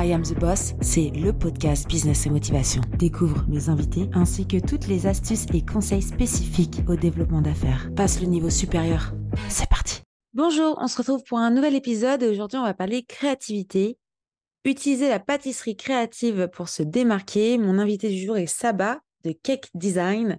I Am the Boss, c'est le podcast Business et Motivation. Découvre mes invités ainsi que toutes les astuces et conseils spécifiques au développement d'affaires. Passe le niveau supérieur. C'est parti. Bonjour, on se retrouve pour un nouvel épisode et aujourd'hui on va parler créativité. Utiliser la pâtisserie créative pour se démarquer. Mon invité du jour est Saba de Cake Design.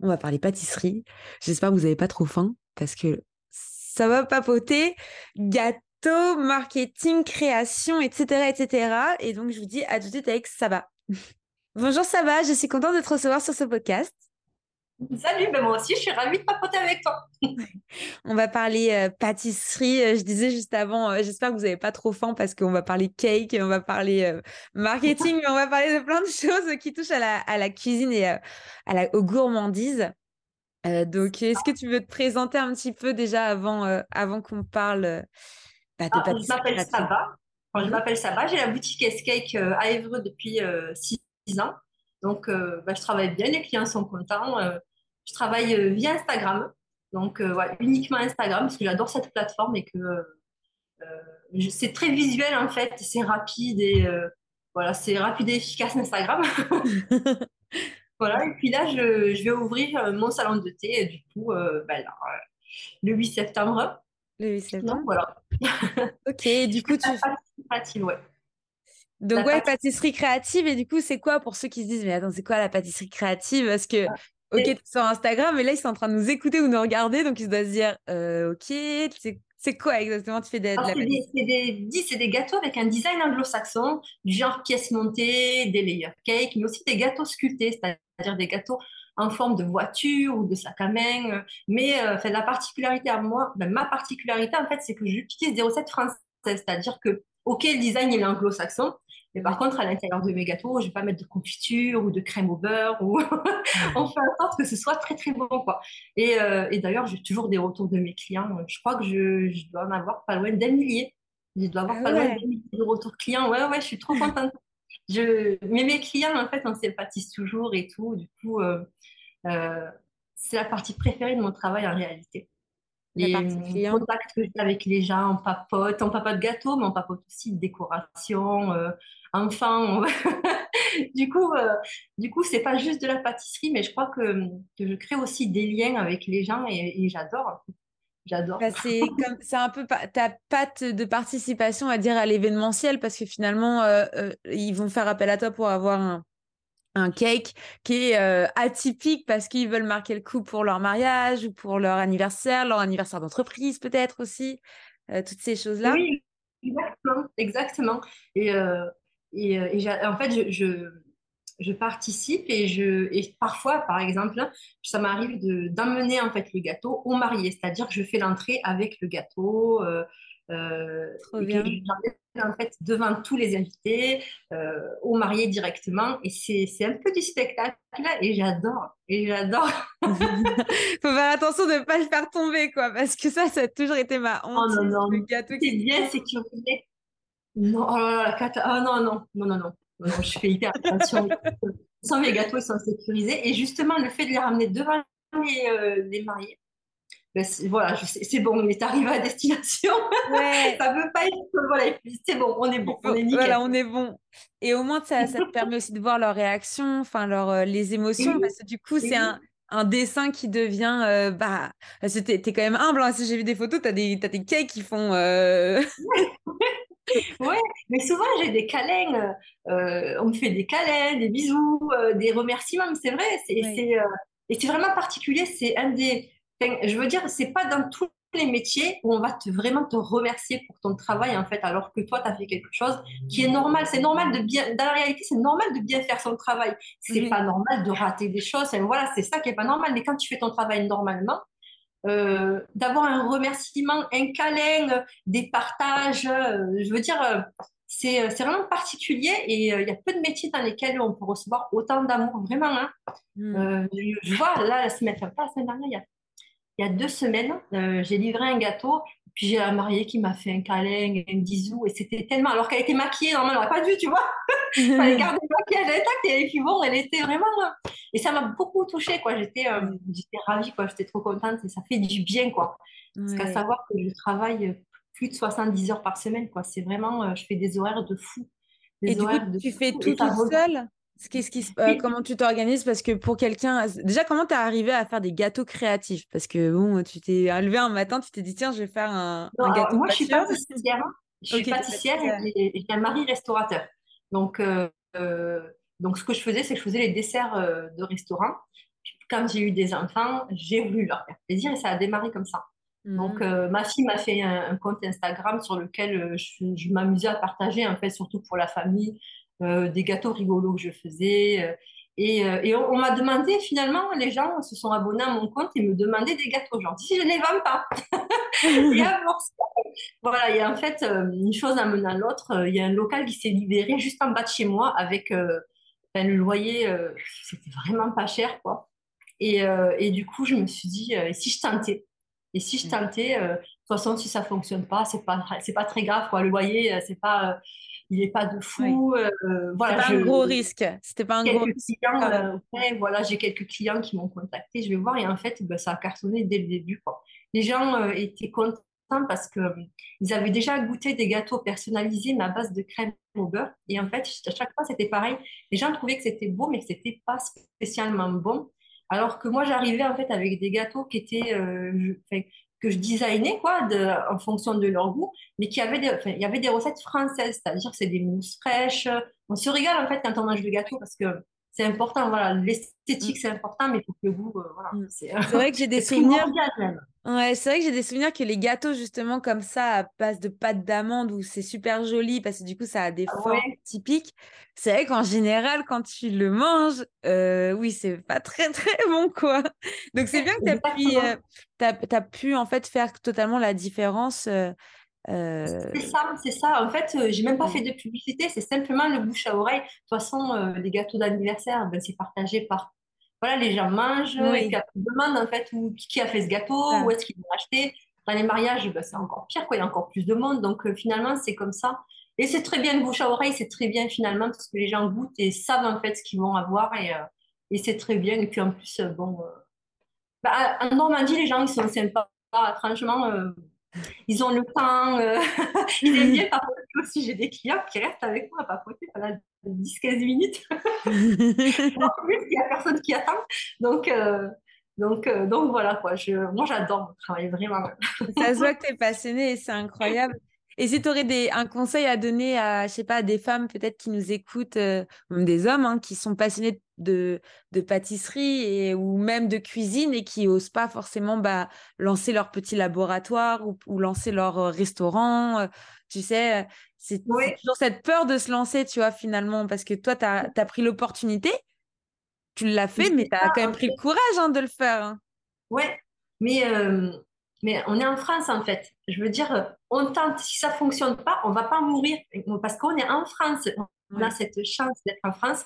On va parler pâtisserie. J'espère que vous n'avez pas trop faim parce que ça va papoter. Gâteau marketing, création, etc., etc. Et donc, je vous dis à tout de suite avec Saba. Bonjour Saba, je suis contente de te recevoir sur ce podcast. Salut, ben moi aussi, je suis ravie de papoter avec toi. on va parler euh, pâtisserie. Euh, je disais juste avant, euh, j'espère que vous n'avez pas trop faim parce qu'on va parler cake, on va parler marketing, mais on va parler de plein de choses qui touchent à la, à la cuisine et à la, aux gourmandises. donc, est-ce que tu veux te présenter un petit peu déjà avant, avant qu'on parle bah, ah, je m'appelle Saba. je mmh m'appelle Saba, j'ai la boutique S-Cake euh, à Évreux depuis 6 euh, ans. Donc, euh, bah, je travaille bien, les clients sont contents. je travaille via Instagram. Donc, uniquement Instagram, parce que j'adore cette plateforme et que c'est très visuel en fait, c'est rapide et voilà, c'est rapide et efficace Instagram. voilà, et puis là, je, je, vais ouvrir mon salon de thé, du coup, bah, le 8 septembre. Le 8 septembre. Donc, voilà. ok, du coup, tu. Ouais. Donc, ouais, pâtisserie créative. Et du coup, c'est quoi pour ceux qui se disent, mais attends, c'est quoi la pâtisserie créative? Parce que, ah, ok, tu es sur Instagram, mais là, ils sont en train de nous écouter ou nous regarder. Donc, ils doivent se dire, euh, ok, c'est quoi exactement? Tu fais des, C'est des, des, des, gâteaux avec un design anglo-saxon, du genre pièces montées, des layer cakes, mais aussi des gâteaux sculptés, c'est-à-dire des gâteaux en forme de voiture ou de sac à main. Mais euh, la particularité à moi, ben, ma particularité en fait, c'est que j'utilise des recettes françaises, c'est-à-dire que ok, le design il est anglo-saxon, mais par contre à l'intérieur de mes gâteaux, je vais pas mettre de confiture ou de crème au beurre ou on fait en sorte que ce soit très très bon quoi. Et, euh, et d'ailleurs, j'ai toujours des retours de mes clients. Je crois que je, je dois en avoir pas loin d'un millier. Je dois avoir ah pas loin d'un millier de retours clients. Ouais ouais, je suis trop contente. Je... Mais mes clients, en fait, on sympathise toujours et tout. Du coup, euh, euh, c'est la partie préférée de mon travail en réalité. Les contacts que j'ai avec les gens, on papote, on papote gâteau, mais on papote aussi de décoration, euh, enfin. du coup, euh, du coup, c'est pas juste de la pâtisserie, mais je crois que, que je crée aussi des liens avec les gens et, j'adore. J'adore. Bah, c'est un peu ta patte de participation à dire à l'événementiel parce que finalement euh, ils vont faire appel à toi pour avoir un, un cake qui est euh, atypique parce qu'ils veulent marquer le coup pour leur mariage ou pour leur anniversaire, leur anniversaire d'entreprise peut-être aussi, euh, toutes ces choses-là. Oui, exactement, exactement. Et, euh, et, en fait, je, je, participe et, je, et parfois, par exemple, ça m'arrive d'emmener en fait le gâteau au marié, c'est-à-dire que je fais l'entrée avec le gâteau. Euh, en fait devant tous les invités, euh, au marié directement. Et c'est un peu du spectacle et j'adore. Et j'adore. Faut faire attention de ne pas le faire tomber, quoi, parce que ça, ça a toujours été ma honte. Oh non, non. Le gâteau qui... bien sécurisé. Non, oh là là, oh non, non, non, non, non, non, je fais hyper attention. Sans mes gâteaux, ils sont sécurisés. Et justement, le fait de les ramener devant les, euh, les mariés, ben, voilà, c'est bon, on est arrivé à destination. Ouais. ça veut pas être voilà, c'est bon, on est bon, on est nickel. Voilà, on est bon. Et au moins, ça, ça te permet aussi de voir leurs réactions, enfin, leur, euh, les émotions, parce que du coup, c'est un, un, dessin qui devient. Euh, bah, tu es, quand même humble. Hein. Si j'ai vu des photos, tu as des, as des cakes qui font. Euh... ouais, mais souvent j'ai des câlins, euh, on me fait des câlins, des bisous, des remerciements, c'est vrai, c'est, et c'est vraiment particulier, c'est un des, je veux dire, c'est pas dans tous les métiers où on va te, vraiment te remercier pour ton travail, en fait, alors que toi, tu as fait quelque chose qui est normal. C'est normal de bien, dans la réalité, c'est normal de bien faire son travail. C'est pas normal de rater des choses. voilà, c'est ça qui est pas normal. Mais quand tu fais ton travail normalement, euh, d'avoir un remerciement, un câlin, des partages, euh, je veux dire, euh, c'est vraiment particulier et il y a peu de métiers dans lesquels on peut recevoir autant d'amour, vraiment. Hein. Hmm. je vois, là, la semaine, pas la semaine dernière, il y a il y a deux semaines, euh, j'ai livré un gâteau, puis j'ai la mariée qui m'a fait un câlin, un bisou, et c'était tellement. Alors qu'elle était maquillée, normalement, on n'aurait pas vu, tu vois. Elle fallait garder le maquillage intact, et puis bon, elle était vraiment. Et ça m'a beaucoup touchée, quoi. J'étais euh, ravie, quoi. J'étais trop contente, et ça fait du bien, quoi. Parce qu'à savoir que je travaille plus de 70 heures par semaine, quoi. C'est vraiment. Euh, je fais des horaires de fou. et du coup, tu fais tout toute seule? Qui, euh, comment tu t'organises? Parce que pour quelqu'un, déjà, comment tu es arrivé à faire des gâteaux créatifs? Parce que bon, tu t'es levé un matin, tu t'es dit tiens, je vais faire un, gâteau. moi, je suis pâtissière. Je suis pâtissière et, j'ai un mari restaurateur. Donc, euh, donc, ce que je faisais, c'est que je faisais les desserts de restaurant. Quand j'ai eu des enfants, j'ai voulu leur faire plaisir et ça a démarré comme ça. Donc, mmh. ma fille m'a fait un, compte Instagram sur lequel je, je m'amusais à partager, en fait, surtout pour la famille, euh, des gâteaux rigolos que je faisais. Euh, et, euh, et, on, m'a demandé, finalement, les gens se sont abonnés à mon compte et me demandaient des gâteaux. Genre, si je ne les vends pas. et voilà, il y a en fait une chose amenant l'autre. Il y a un local qui s'est libéré juste en bas de chez moi avec ben, le loyer, c'était vraiment pas cher, quoi. Et, et, du coup, je me suis dit, et si je tentais? Et si je mmh. tentais, de toute façon, si ça fonctionne pas, c'est pas, c'est pas très grave, quoi. Le loyer, c'est pas il n'est pas de fou. Euh, voilà, pas un gros risque. C'était pas un gros risque. Euh, voilà, j'ai quelques clients qui m'ont contacté. Je vais voir et en fait, ben, ça a cartonné dès le début. Quoi. Les gens euh, étaient contents parce que ils avaient déjà goûté des gâteaux personnalisés mais à base de crème au beurre. Et en fait, à chaque fois, c'était pareil. Les gens trouvaient que c'était beau, mais que c'était pas spécialement bon. Alors que moi, j'arrivais en fait avec des gâteaux qui étaient, que je designais quoi, en fonction de leur goût, mais qui avait des, il y avait des recettes françaises, c'est-à-dire c'est des mousses fraîches. On se régale en fait quand on mange le gâteau parce que c'est important, voilà, l'esthétique mm. c'est important, mais faut que goût, euh, voilà. Mm. C'est vrai que j'ai des souvenirs. Ouais, c'est vrai que j'ai des souvenirs que les gâteaux justement comme ça à base de pâte d'amande où c'est super joli parce que du coup ça a des ah formes typiques. C'est vrai qu'en général quand tu le manges, euh, oui c'est pas très très bon quoi. Donc c'est bien que tu as, pu, euh, as, pu en fait faire totalement la différence. Euh, c'est ça, c'est ça. En fait, euh, j'ai même pas fait de publicité, c'est simplement le bouche à oreille. De toute façon, euh, les gâteaux d'anniversaire, ben, c'est partagé par. Voilà, les gens mangent, et puis après, demandent en fait où, qui a fait ce gâteau, où est-ce qu'ils l'ont acheté. Dans les mariages, ben, c'est encore pire, quoi. il y a encore plus de monde. Donc finalement, c'est comme ça. Et c'est très bien le bouche à oreille, c'est très bien finalement, parce que les gens goûtent et savent en fait ce qu'ils vont avoir. Et, et c'est très bien. Et puis en plus, bon. Bah, en Normandie, les gens, ils sont sympas. Franchement ils ont le temps. Euh, ils aiment bien papoter aussi. J'ai des clients qui restent avec moi à papoter pendant 10-15 minutes. en plus, il n'y a personne qui attend. Donc, euh, donc, euh, donc voilà, quoi. Moi, j'adore travailler vraiment. Ça se voit que tu es passionnée et c'est incroyable. Et si tu aurais des, un conseil à donner à, je sais pas, des femmes peut-être qui nous écoutent, euh, même des hommes hein, qui sont passionnés de, de pâtisserie et, ou même de cuisine et qui osent pas forcément bah, lancer leur petit laboratoire ou, lancer leur euh, restaurant, euh, tu sais, c'est toujours cette peur de se lancer, tu vois, finalement, parce que toi, tu as, pris l'opportunité, tu l'as fait, mais tu as quand même pris le courage hein, de le faire. Hein. Ouais, mais mais on est en France, en fait. Je veux dire, on tente. Si ça ne fonctionne pas, on ne va pas mourir. Parce qu'on est en France. On a cette chance d'être en France.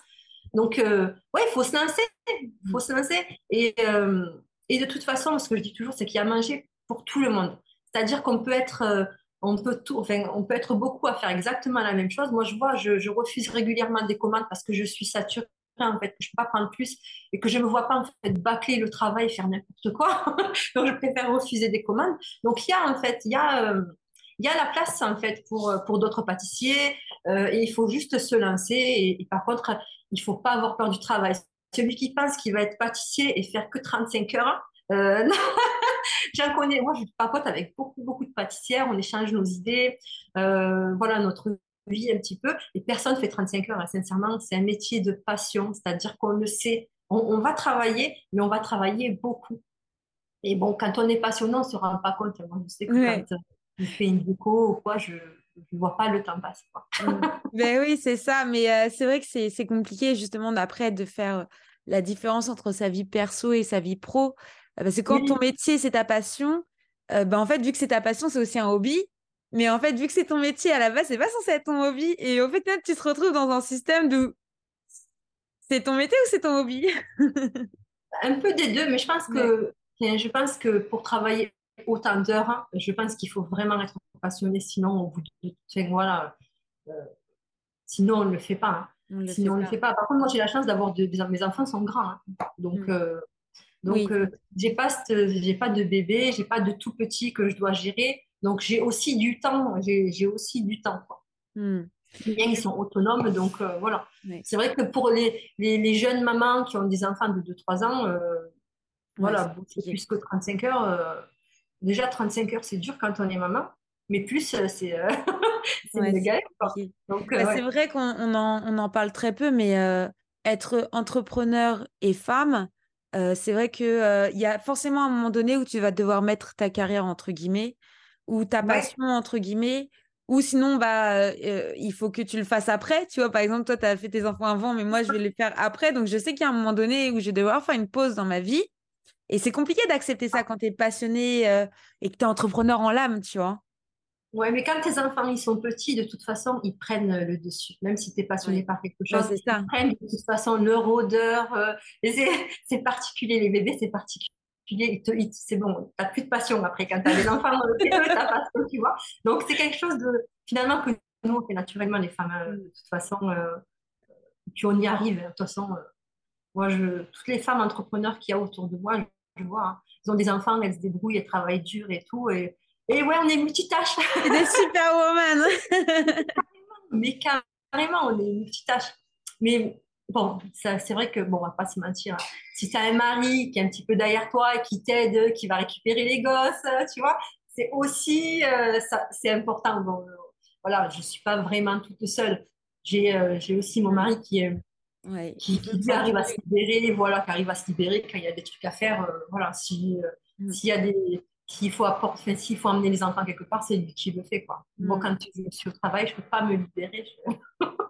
Donc, euh, ouais, il faut se lancer. Il faut se lancer. Et, euh, et, de toute façon, ce que je dis toujours, c'est qu'il y a à manger pour tout le monde. C'est-à-dire qu'on peut être... Euh, on peut, tout, enfin, on peut être beaucoup à faire exactement la même chose. Moi, je vois, je, je refuse régulièrement des commandes parce que je suis saturée en fait, que je peux pas prendre plus et que je me vois pas en fait bâcler le travail, et faire n'importe quoi. Donc je préfère refuser des commandes. Donc il y a en fait, il y a euh, y a la place en fait pour, euh, pour d'autres pâtissiers euh, et il faut juste se lancer. Et, par contre, il faut pas avoir peur du travail. Celui qui pense qu'il va être pâtissier et faire que 35 heures, euh, j'en connais. Moi, je papote avec beaucoup, beaucoup de pâtissières. On échange nos idées. voilà, notre vie un petit peu. Et personne fait 35 heures. sincèrement, c'est un métier de passion. C'est-à-dire qu'on le sait. On, va travailler, mais on va travailler beaucoup. Et bon, quand on est passionné, on ne se rend pas compte. Moi, je sais que quand je fais une déco ou quoi, je ne vois pas le temps passer. Ben oui, c'est ça. Mais euh, c'est vrai que c'est compliqué justement d'après de faire la différence entre sa vie perso et sa vie pro. Euh, parce que quand ton métier, c'est ta passion, euh, ben en fait, vu que c'est ta passion, c'est aussi un hobby. Mais en fait, vu que c'est ton métier à la base, c'est pas censé être ton hobby. Et au fait, tu te retrouves dans un système de c'est ton métier ou c'est ton hobby? Un peu des deux, mais je pense que je pense que pour travailler autant d'heures, hein, je pense qu'il faut vraiment être passionné, sinon au bout de voilà, euh, sinon on ne le fait pas. Hein. sinon on ne le fait pas. Par contre, moi j'ai la chance d'avoir de, mes enfants sont grands, hein. donc mm. euh, donc euh, j'ai pas pas de bébé, j'ai pas de tout petit que je dois gérer. Donc, j'ai aussi du temps. J'ai aussi du temps. Hmm. bien, ils sont autonomes, donc voilà. C'est vrai que pour les, les, jeunes mamans qui ont des enfants de 2-3 ans, voilà, plus que 35 heures. déjà, 35 heures, c'est dur quand on est maman, mais plus, c'est c'est galère. Bah, c'est vrai qu'on en, on en, parle très peu, mais être entrepreneur et femme, c'est vrai qu'il il y a forcément un moment donné où tu vas devoir mettre ta carrière entre guillemets ou ta passion entre guillemets ou sinon bah il faut que tu le fasses après tu vois par exemple toi tu as fait tes enfants avant mais moi je vais les faire après. Donc je sais qu'il y a un moment donné où je vais devoir faire une pause dans ma vie. Et c'est compliqué d'accepter ça quand tu es passionné et que tu es entrepreneur en l'âme tu vois. Ouais, mais quand tes enfants ils sont petits, de toute façon, ils prennent le dessus. Même si tu es passionné par quelque chose, ils prennent de toute façon leur odeur. Euh, c'est particulier, les bébés, c'est particulier. C'est bon, tu n'as plus de passion après quand tu as des enfants, tu ta passion, tu vois. Donc, c'est quelque chose de finalement que nous, on fait naturellement, les femmes, euh, de toute façon. Euh, puis on y arrive. De toute façon, moi, je, toutes les femmes entrepreneurs qu'il y a autour de moi, je, vois, hein, ils ont des enfants, elles se débrouillent, elles travaillent dur et tout. Et, et ouais, on est multitâche. Des superwoman. mais carrément, on est multitâche. Mais bon, c'est vrai que, bon, on va pas se mentir. Hein. Si tu as un mari qui est un petit peu derrière toi, qui t'aide, qui va récupérer les gosses, tu vois, c'est aussi, euh, c'est important. Bon, euh, voilà, je suis pas vraiment toute seule. J'ai euh, aussi mon mari qui est. qui, arrive à se libérer, voilà, qui arrive à se libérer quand il y a des trucs à faire. voilà, si, mm. s'il y a des, s'il faut apporter, s'il faut emmener les enfants quelque part, c'est lui qui le fait, quoi. Bon, mm. quand je suis au travail, je peux pas me libérer.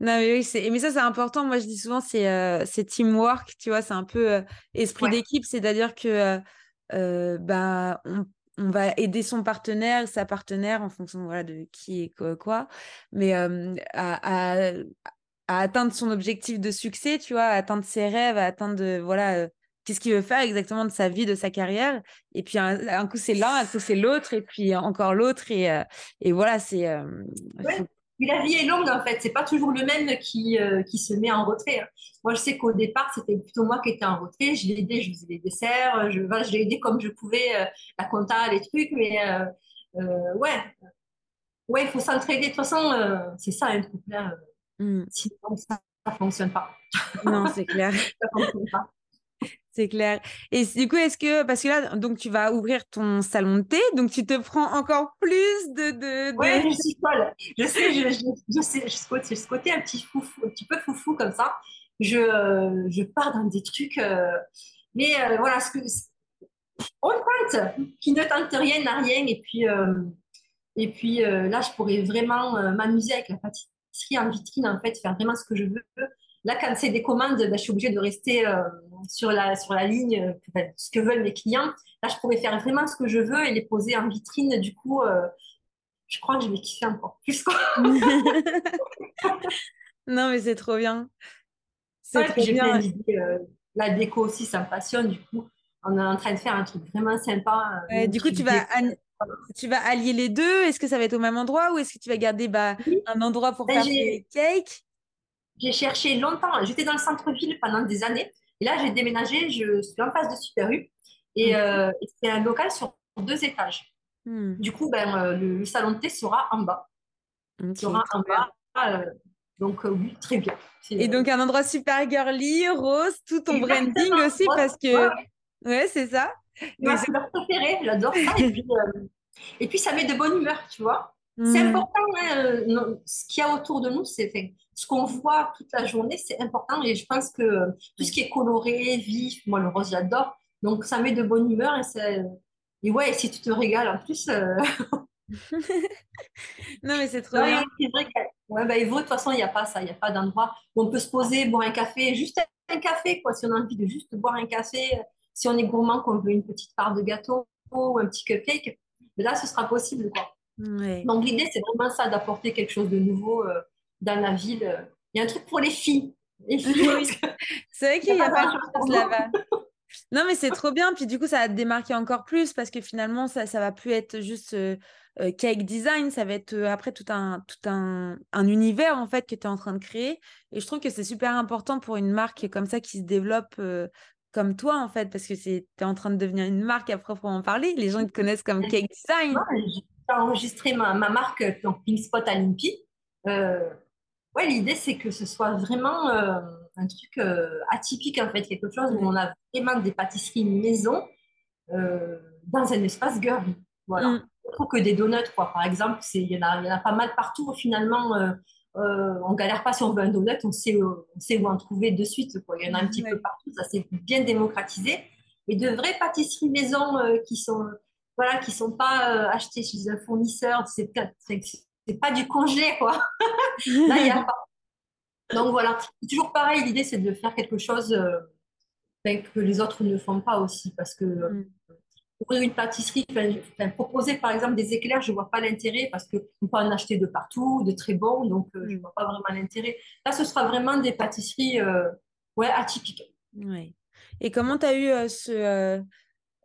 non, mais oui, mais ça, c'est important. Moi, je dis souvent, c'est euh, teamwork, tu vois, c'est un peu euh, esprit d'équipe, c'est-à-dire que euh, bah, on, on, va aider son partenaire, sa partenaire, en fonction voilà, de qui et quoi, quoi mais à, à, à, atteindre son objectif de succès, tu vois, à atteindre ses rêves, à atteindre, voilà, qu'est-ce qu'il veut faire exactement de sa vie, de sa carrière. Et puis un, coup c'est l'un, un coup c'est l'autre, et puis encore l'autre. Et, euh, et voilà, c'est. Euh, la vie est longue en fait, c'est pas toujours le même qui, euh, qui se met en retrait. Hein. Moi je sais qu'au départ c'était plutôt moi qui étais en retrait, je l'ai aidé, je faisais des desserts, je, je l'ai aidé comme je pouvais, la compta, les trucs, mais ouais, ouais, il faut s'entraider. De toute façon, c'est ça un couple. Mmh. Sinon ça, ne fonctionne pas. Non, c'est clair. ça fonctionne pas. C'est clair. Et du coup, est-ce que, parce que là, donc tu vas ouvrir ton salon de thé, donc tu te prends encore plus de. de, Ouais, je suis folle. Je sais, je, je, je sais, je côté, ce côté un petit, un petit peu foufou comme ça. Je, je pars dans des trucs. Euh, mais euh, voilà, ce que. On tente, qui ne tente rien n'a rien. Et puis, euh, et puis là, je pourrais vraiment m'amuser avec la pâtisserie en vitrine, en fait, faire vraiment ce que je veux. Là, quand c'est des commandes, ben, je suis obligée de rester sur la, sur la ligne euh, ce que veulent mes clients. Là, je pourrais faire vraiment ce que je veux et les poser en vitrine. Du coup, euh, je crois que je vais kiffer encore plus. non, mais c'est trop bien. C'est trop bien. Euh, la déco aussi, ça me passionne. Du coup, on est en train de faire un truc vraiment sympa. du coup, tu vas, tu vas allier les deux? Est-ce que ça va être au même endroit ou est-ce que tu vas garder bah, un endroit pour ben, faire des cakes? J'ai cherché longtemps. J'étais dans le centre-ville pendant des années. Et là, j'ai déménagé, je suis en face de Super U. Et, euh, c'est un local sur deux étages. Hmm. Du coup, ben, euh, le, salon de thé sera en bas. sera en bas. Euh, donc, oui, très bien. Et donc, un endroit super girly, rose, tout ton branding aussi, parce que. Ouais, c'est ça. C'est leur préféré, j'adore ça. et, puis, et puis, ça met de bonne humeur, tu vois. C'est hmm. important, hein, ce qu'il y a autour de nous, c'est ce qu'on voit toute la journée, c'est important. Et je pense que tout ce qui est coloré, vif, moi le rose j'adore. Donc ça met de bonne humeur et, et ouais, si tu te régales en plus. Euh, non mais c'est trop bien. C'est vrai ouais, bah, de toute façon, il n'y a pas ça, il n'y a pas d'endroit où on peut se poser, boire un café, juste un café, quoi, si on a envie de juste boire un café, si on est gourmand, qu'on veut une petite part de gâteau ou un petit cupcake, là, ce sera possible, quoi. Donc l'idée, c'est vraiment ça, d'apporter quelque chose de nouveau euh, dans la ville. Il y a un truc pour les filles. c'est vrai qu'il n'y a, pas de chose là-bas. Non, mais c'est trop bien. Puis du coup, ça va te démarquer encore plus parce que finalement, ça ne va plus être juste euh, euh, cake design. Ça va être après tout, un, tout un, un, univers en fait que tu es en train de créer. Et je trouve que c'est super important pour une marque comme ça qui se développe comme toi en fait parce que tu es en train de devenir une marque à proprement parler. Les gens te connaissent comme cake design enregistré ma, ma marque, donc Pink Spot à l'INPI. ouais, l'idée, c'est que ce soit vraiment un truc atypique, en fait, quelque chose où on a vraiment des pâtisseries maison dans un espace girly. Voilà. Mm. trouve que des donuts, quoi, par exemple, il y, en a, y en a pas mal partout, finalement. Euh, euh, on galère pas si on veut un donut, on sait, on sait où en trouver de suite. Quoi. Il y en a un petit peu partout, ça s'est bien démocratisé. Et de vraies pâtisseries maison euh, qui sont voilà, qui sont pas euh, achetées chez un fournisseur, c'est pas du congelé, quoi. Là, il y a pas. Donc voilà, toujours pareil, l'idée c'est de faire quelque chose ben, que les autres ne font pas aussi, parce que mm ouvrir une pâtisserie, proposer par exemple des éclairs, je ne vois pas l'intérêt parce qu'on peut en acheter de partout, de très bons, donc euh, je ne mm. vois pas vraiment l'intérêt. Là, ce sera vraiment des pâtisseries euh, ouais, atypiques. Ouais. Et comment tu as eu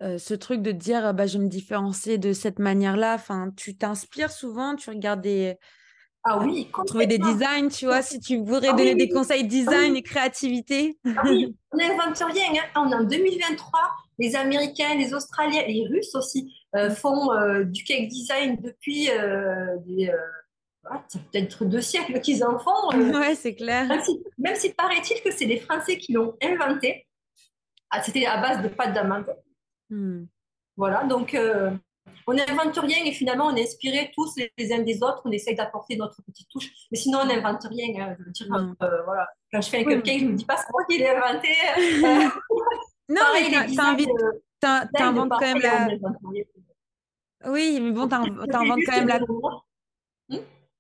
euh, ce, truc de dire bah, je vais me différencier de cette manière-là enfin, Tu t'inspires souvent, tu regardes des. Ah oui, trouver des designs, tu vois, si tu voudrais ah donner des conseils ah design et créativité. Ah oui, on n'invente rien. Hein. On est en 2023 les Américains, les Australiens, les Russes aussi euh, font euh, du cake design depuis euh, des, peut-être deux siècles qu'ils en font. ouais, c'est clair. Même si, paraît-il que c'est les Français qui l'ont inventé. Ah, c'était à base de pâte d'amande. Hmm. Voilà, donc on n'invente rien et finalement on est inspirés tous les, uns des autres, on essaye d'apporter notre petite touche. Mais sinon on n'invente rien. Hein. Je veux dire, hmm. voilà. Quand je fais un cupcake, je ne me dis pas c'est moi qui l'ai inventé. Non, mais t'inventes quand même la. Oui, mais bon, t'inventes quand même la.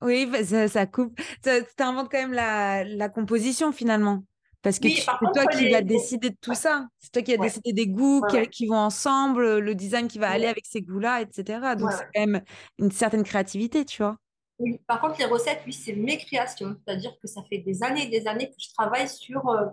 Oui, ça, ça coupe. T'inventes quand même la, la composition finalement. Parce que c'est toi qui vas décider de tout ça. C'est toi qui as décidé des goûts qui, vont ensemble, le design qui va aller avec ces goûts-là, etc. Donc c'est quand même une certaine créativité, tu vois. Oui, par contre, les recettes, oui, c'est mes créations. C'est-à-dire que ça fait des années et des années que je travaille sur euh,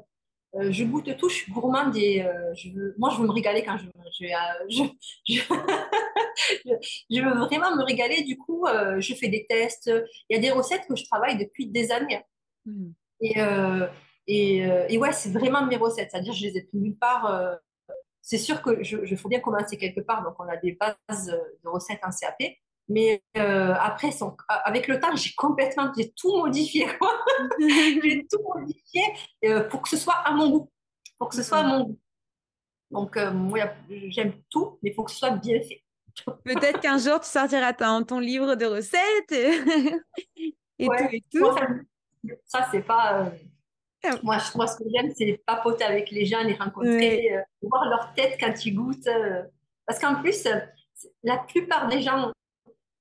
euh, je goûte tout, je suis gourmande et euh, je veux, moi je veux me régaler quand je, je, euh, je, veux vraiment me régaler. Du coup, je fais des tests. Il y a des recettes que je travaille depuis des années. Hmm. Et, et, et, ouais, c'est vraiment mes recettes. C'est-à-dire, je les ai plus nulle part. c'est sûr que je, faut bien commencer quelque part. Donc, on a des bases de recettes en CAP. Mais euh, après, avec le temps, j'ai complètement, j'ai tout modifié. j'ai tout modifié euh, pour que ce soit à mon goût. Pour que ce soit à mon goût. Donc, euh, moi, j'aime tout, mais il faut que ce soit bien fait. Peut-être qu'un jour, tu sortiras ton, ton livre de recettes et, tout et tout. ça, c'est pas. Moi, moi, ce que j'aime, c'est papoter avec les gens, les rencontrer, voir leur tête quand ils goûtent. parce qu'en plus, la plupart des gens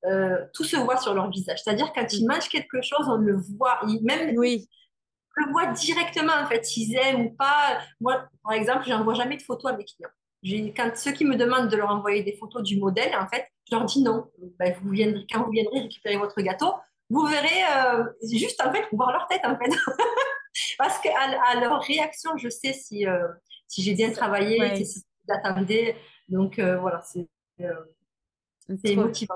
euh, tout se voit sur leur visage. C'est-à-dire quand ils mm. mangent quelque chose, on le voit. même oui. on le voit directement en fait, s'ils aiment ou pas. Moi, par exemple, je n'envoie jamais de photos à mes clients. Quand ceux qui me demandent de leur envoyer des photos du modèle, en fait, je leur dis non. Ben, vous viendrez, quand vous viendrez récupérer votre gâteau, vous verrez euh, juste en fait voir leur tête en fait. Parce qu'à à leur réaction, je sais si, euh, si j'ai bien travaillé, si j'attendais. Donc voilà, c'est motivant.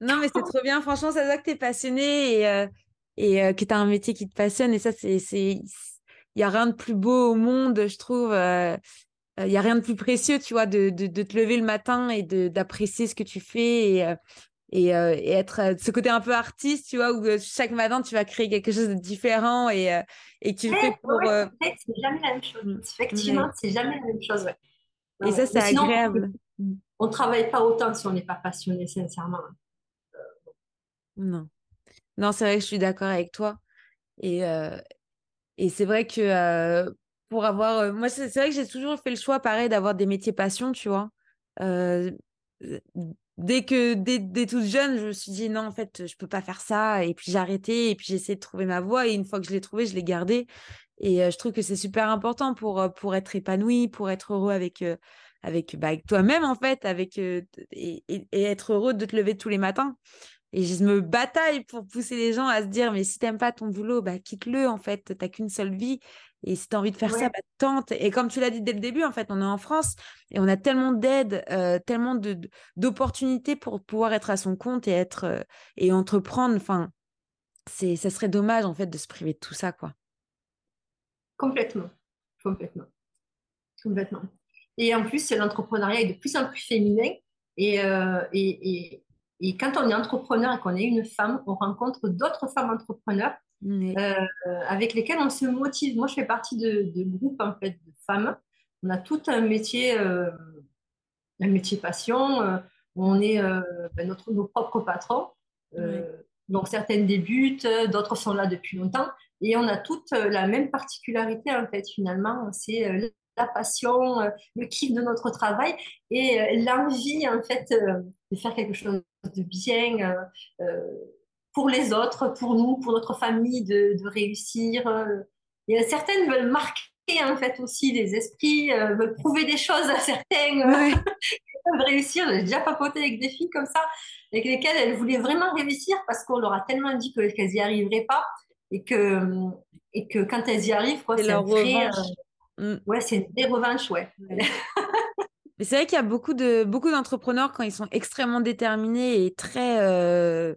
Non, mais c'est trop bien. Franchement, ça voit que tu es passionné et, euh, et euh, que tu as un métier qui te passionne. Et ça, c'est. Il n'y a rien de plus beau au monde, je trouve. Euh, il n'y a rien de plus précieux, tu vois, de, de, de te lever le matin et d'apprécier ce que tu fais et, et, et être ce côté un peu artiste, tu vois, où chaque matin, tu vas créer quelque chose de différent et, et tu le fais pour. c'est jamais la même chose. Mmh. Effectivement, c'est jamais la même chose. Et ça, c'est agréable. On ne travaille pas autant si on n'est pas passionné, sincèrement. Non. Non, c'est vrai que je suis d'accord avec toi. Et, euh, et c'est vrai que euh, pour avoir. Euh, moi, c'est vrai que j'ai toujours fait le choix, pareil, d'avoir des métiers passion, tu vois. Dès que, dès, dès, toute jeune, je me suis dit non, en fait, je peux pas faire ça. Et puis j'ai arrêté, et puis j'ai essayé de trouver ma voie. Et une fois que je l'ai trouvé, je l'ai gardé. Et je trouve que c'est super important pour, pour être épanoui, pour être heureux avec, avec, bah, avec toi-même, en fait, avec, et, et, être heureux de te lever tous les matins. Et je me bataille pour pousser les gens à se dire, mais si t'aimes pas ton boulot, bah, quitte-le, en fait, t'as qu'une seule vie. Et si tu as envie de faire ça, bah, tente. Et comme tu l'as dit dès le début, en fait, on est en France et on a tellement d'aide, euh, tellement d'opportunités pour pouvoir être à son compte et être euh, et entreprendre. Enfin, c'est, ça serait dommage, en fait, de se priver de tout ça, quoi. Complètement. Complètement. Complètement. Et en plus, l'entrepreneuriat est de plus en plus féminin. Et, euh, et, Et quand on est entrepreneur et qu'on est une femme, on rencontre d'autres femmes entrepreneurs euh, avec lesquelles on se motive. Moi, je fais partie de, de groupes en fait, de femmes. On a tout un métier, euh, un métier passion. Euh, on est ben, notre, nos propres patrons. Donc, certaines débutent, d'autres sont là depuis longtemps. Et on a toutes la même particularité, en fait, finalement. C'est la passion, le kiff de notre travail et l'envie, en fait, de faire quelque chose de bien pour les autres, pour nous, pour notre famille, de, réussir. Et certaines veulent marquer en fait aussi les esprits, veulent prouver des choses à certaines, veulent réussir. J'ai déjà papoté avec des filles comme ça, avec lesquelles elles voulaient vraiment réussir parce qu'on leur a tellement dit qu'elles n'y arriveraient pas et que, et que quand elles y arrivent, quoi, c'est vrai, Mm. Ouais, c'est une vraie revanche, ouais. Mais c'est vrai qu'il y a beaucoup de beaucoup d'entrepreneurs quand ils sont extrêmement déterminés et très euh,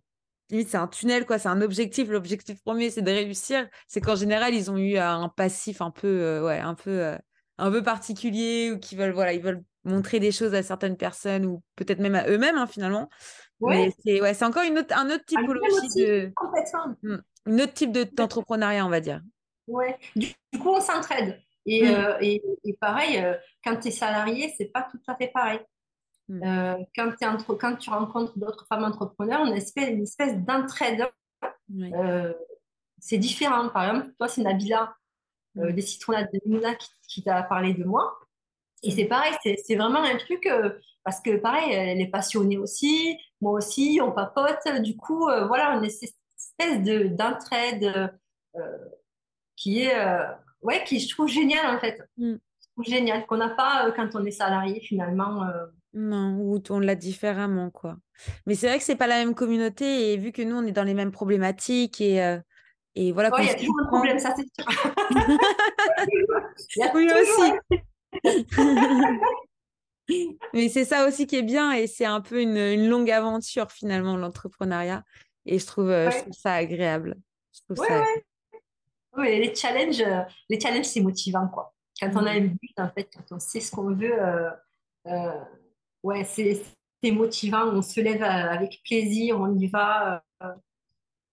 c'est un tunnel quoi, c'est un objectif. L'objectif premier c'est de réussir. C'est qu'en général ils ont eu un passif un peu euh, ouais un peu euh, un peu particulier ou qui veulent voilà ils veulent montrer des choses à certaines personnes ou peut-être même à eux-mêmes hein, finalement. Ouais. c'est ouais c'est encore une autre un autre typologie de mm. une autre type d'entrepreneuriat on va dire. Ouais. Du coup on s'entraide. Euh, et, et, pareil, euh, quand tu es salarié, c'est pas tout à fait pareil. Mm. Euh, quand, entre, quand tu rencontres d'autres femmes entrepreneurs, une espèce, une espèce d'entraide. c'est différent. Par exemple, toi, c'est Nabila mm. des citronnades de Mouna qui, qui t'a parlé de moi. Et c'est pareil, c'est vraiment un truc, parce que pareil, elle est passionnée aussi, moi aussi, on papote. Du coup, voilà, on est cette espèce d'entraide qui est ouais, qui je trouve génial en fait. Mm. génial, qu'on n'a pas euh, quand on est salarié finalement. Euh. Non, ou on l'a différemment, quoi. Mais c'est vrai que c'est pas la même communauté et vu que nous, on est dans les mêmes problématiques et, euh, et voilà. il y a toujours un problème, ça c'est sûr. oui, aussi. Mais c'est ça aussi qui est bien et c'est un peu une, une longue aventure finalement, l'entrepreneuriat. Et je trouve, je trouve ça agréable. Je trouve ça oui, les challenges, euh, les challenges, c'est motivant, quoi. Quand on a un but, en fait, quand on sait ce qu'on veut, euh, euh, ouais, c'est motivant. On se lève avec plaisir, on y va.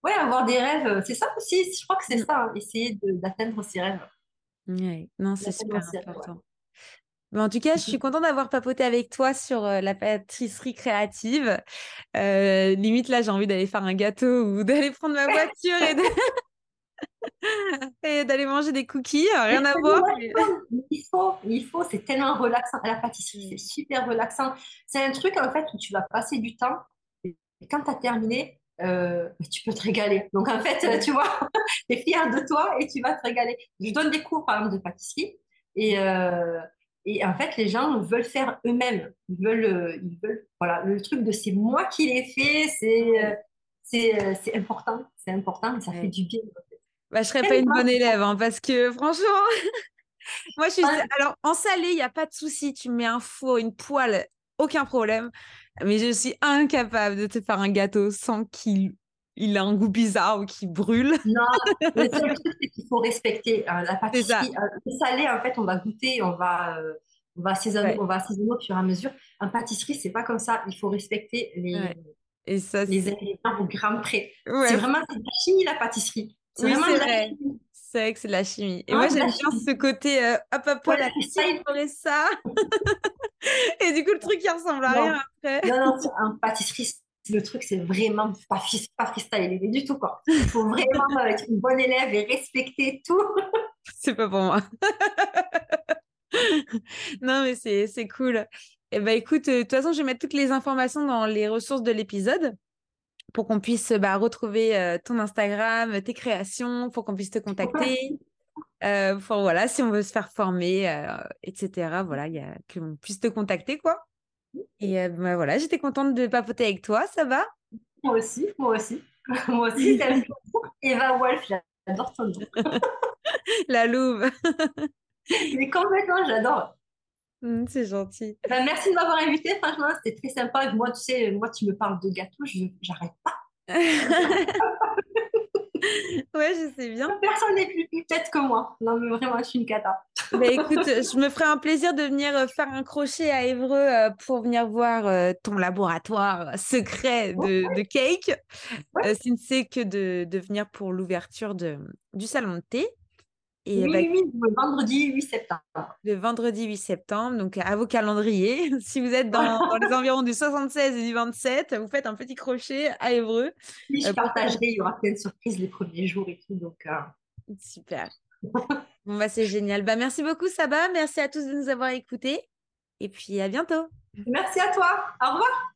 ouais, avoir des rêves, c'est ça aussi. Je crois que c'est mm. ça, hein, essayer d'atteindre ses rêves. Oui, non, c'est super important. Mais en tout cas, je suis contente d'avoir papoté avec toi sur la pâtisserie créative. limite, là, j'ai envie d'aller faire un gâteau ou d'aller prendre ma voiture et de... et d'aller manger des cookies, rien à voir. Il faut, il faut, c'est tellement relaxant. À la pâtisserie, c'est super relaxant. C'est un truc en fait où tu vas passer du temps et quand tu as terminé, euh, tu peux te régaler. Donc en fait, tu vois, tu es fier de toi et tu vas te régaler. Je donne des cours par exemple de pâtisserie et, euh, et en fait, les gens veulent faire eux-mêmes. Ils veulent, euh, ils veulent, voilà, le truc de c'est moi qui l'ai fait, c'est c'est important, c'est important, ça fait du bien. Bah, je serais pas une bonne élève, hein, parce que franchement, moi je suis. Alors en salé, il n'y a pas de souci. Tu mets un four, une poêle, aucun problème. Mais je suis incapable de te faire un gâteau sans qu'il il a un goût bizarre ou qu'il brûle. Non, le seul truc, c'est qu'il faut respecter euh, la pâtisserie. Euh, le salé, en fait, on va goûter, on va, euh, on va assaisonner, on va assaisonner au fur et à mesure. En pâtisserie, c'est pas comme ça. Il faut respecter les, et ça, les ingrédients au gramme près. C'est vraiment de la chimie, la pâtisserie. Oui, c'est vrai. C'est vrai que c'est de la chimie. Et moi, j'aime bien ce côté euh, hop, hop, hop, la il ferait ça. et du coup, le truc, il ressemble à rien après. Non, non, en pâtisserie, le truc, c'est vraiment pas, pas freestyle du tout. Quoi. Il faut vraiment être une bonne élève et respecter tout. c'est pas pour moi. non, mais c'est cool. Et eh ben, écoute, euh, de toute façon, je vais mettre toutes les informations dans les ressources de l'épisode pour qu'on puisse bah, retrouver euh, ton Instagram, tes créations, pour qu'on puisse te contacter. Euh, pour, voilà, si on veut se faire former, euh, etc. Voilà, y a, qu'on puisse te contacter, quoi. Et bah, voilà, j'étais contente de papoter avec toi, ça va? Moi aussi, moi aussi. moi aussi, Eva Wolf, j'adore ton nom. La louve. Mais complètement, j'adore. Mmh, c'est gentil. Ben, merci de m'avoir invité. Franchement, c'était très sympa. Moi, tu sais, moi, tu me parles de gâteau, je j'arrête pas. ouais, je sais bien. Personne n'est plus tête que moi. Non, mais vraiment, je suis une cata. Bah, écoute, je me ferai un plaisir de venir euh, faire un crochet à Évreux euh, pour venir voir euh, ton laboratoire secret de, de cake. si ne c'est que de, de, venir pour l'ouverture du salon de thé. Et oui, oui, le vendredi 8 septembre. Le vendredi 8 septembre, donc à vos calendriers. si vous êtes dans, les environs du 76 et du 27, vous faites un petit crochet à Évreux. Oui, je partagerai, il y aura plein de surprises les premiers jours et tout. Donc, Super. bon, bah, c'est génial. Bah, merci beaucoup, Saba. Merci à tous de nous avoir écoutés. Et puis, à bientôt. Merci à toi. Au revoir.